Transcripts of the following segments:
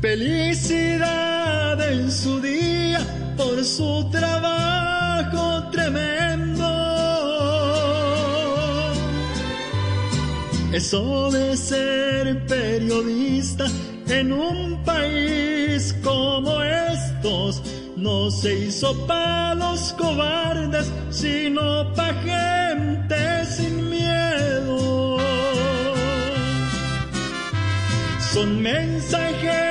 Felicidad en su día por su trabajo tremendo. Eso de ser periodista en un país como estos no se hizo para los cobardes, sino para gente sin miedo son mensajeros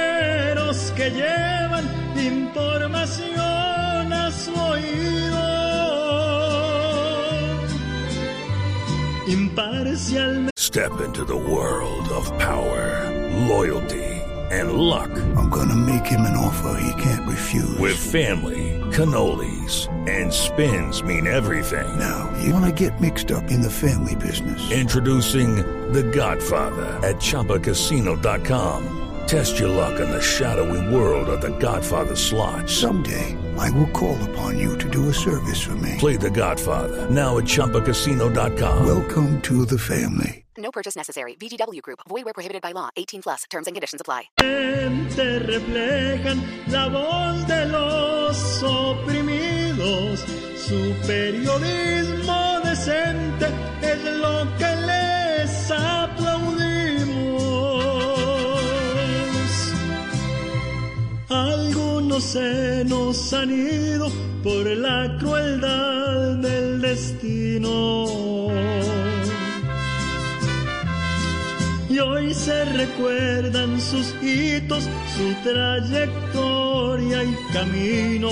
que llevan información a su oído. Imparcialmente. Step into the world of power, loyalty, and luck. I'm gonna make him an offer he can't refuse. With family, cannolis, and spins mean everything. Now, you wanna get mixed up in the family business. Introducing The Godfather at ChumbaCasino.com. Test your luck in the shadowy world of The Godfather slot. Someday, I will call upon you to do a service for me. Play The Godfather now at ChumbaCasino.com. Welcome to the family. No purchase necessary. VGW Group. Void were prohibited by law. 18 plus. Terms and conditions apply. reflejan la voz de los oprimidos. Su periodismo decente es lo que les aplaudimos. Se nos han ido por la crueldad del destino. Y hoy se recuerdan sus hitos, su trayectoria y camino.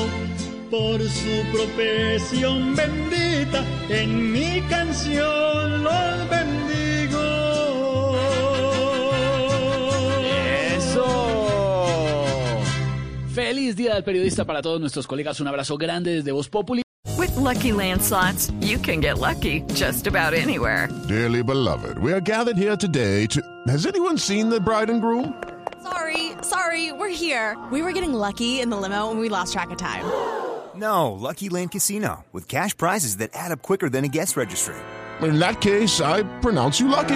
Por su profesión bendita, en mi canción los Feliz Día del Periodista para todos nuestros colegas. Un abrazo grande desde Voz Populi. With Lucky Land slots, you can get lucky just about anywhere. Dearly beloved, we are gathered here today to. Has anyone seen the bride and groom? Sorry, sorry, we're here. We were getting lucky in the limo and we lost track of time. No, Lucky Land Casino, with cash prizes that add up quicker than a guest registry. In that case, I pronounce you lucky.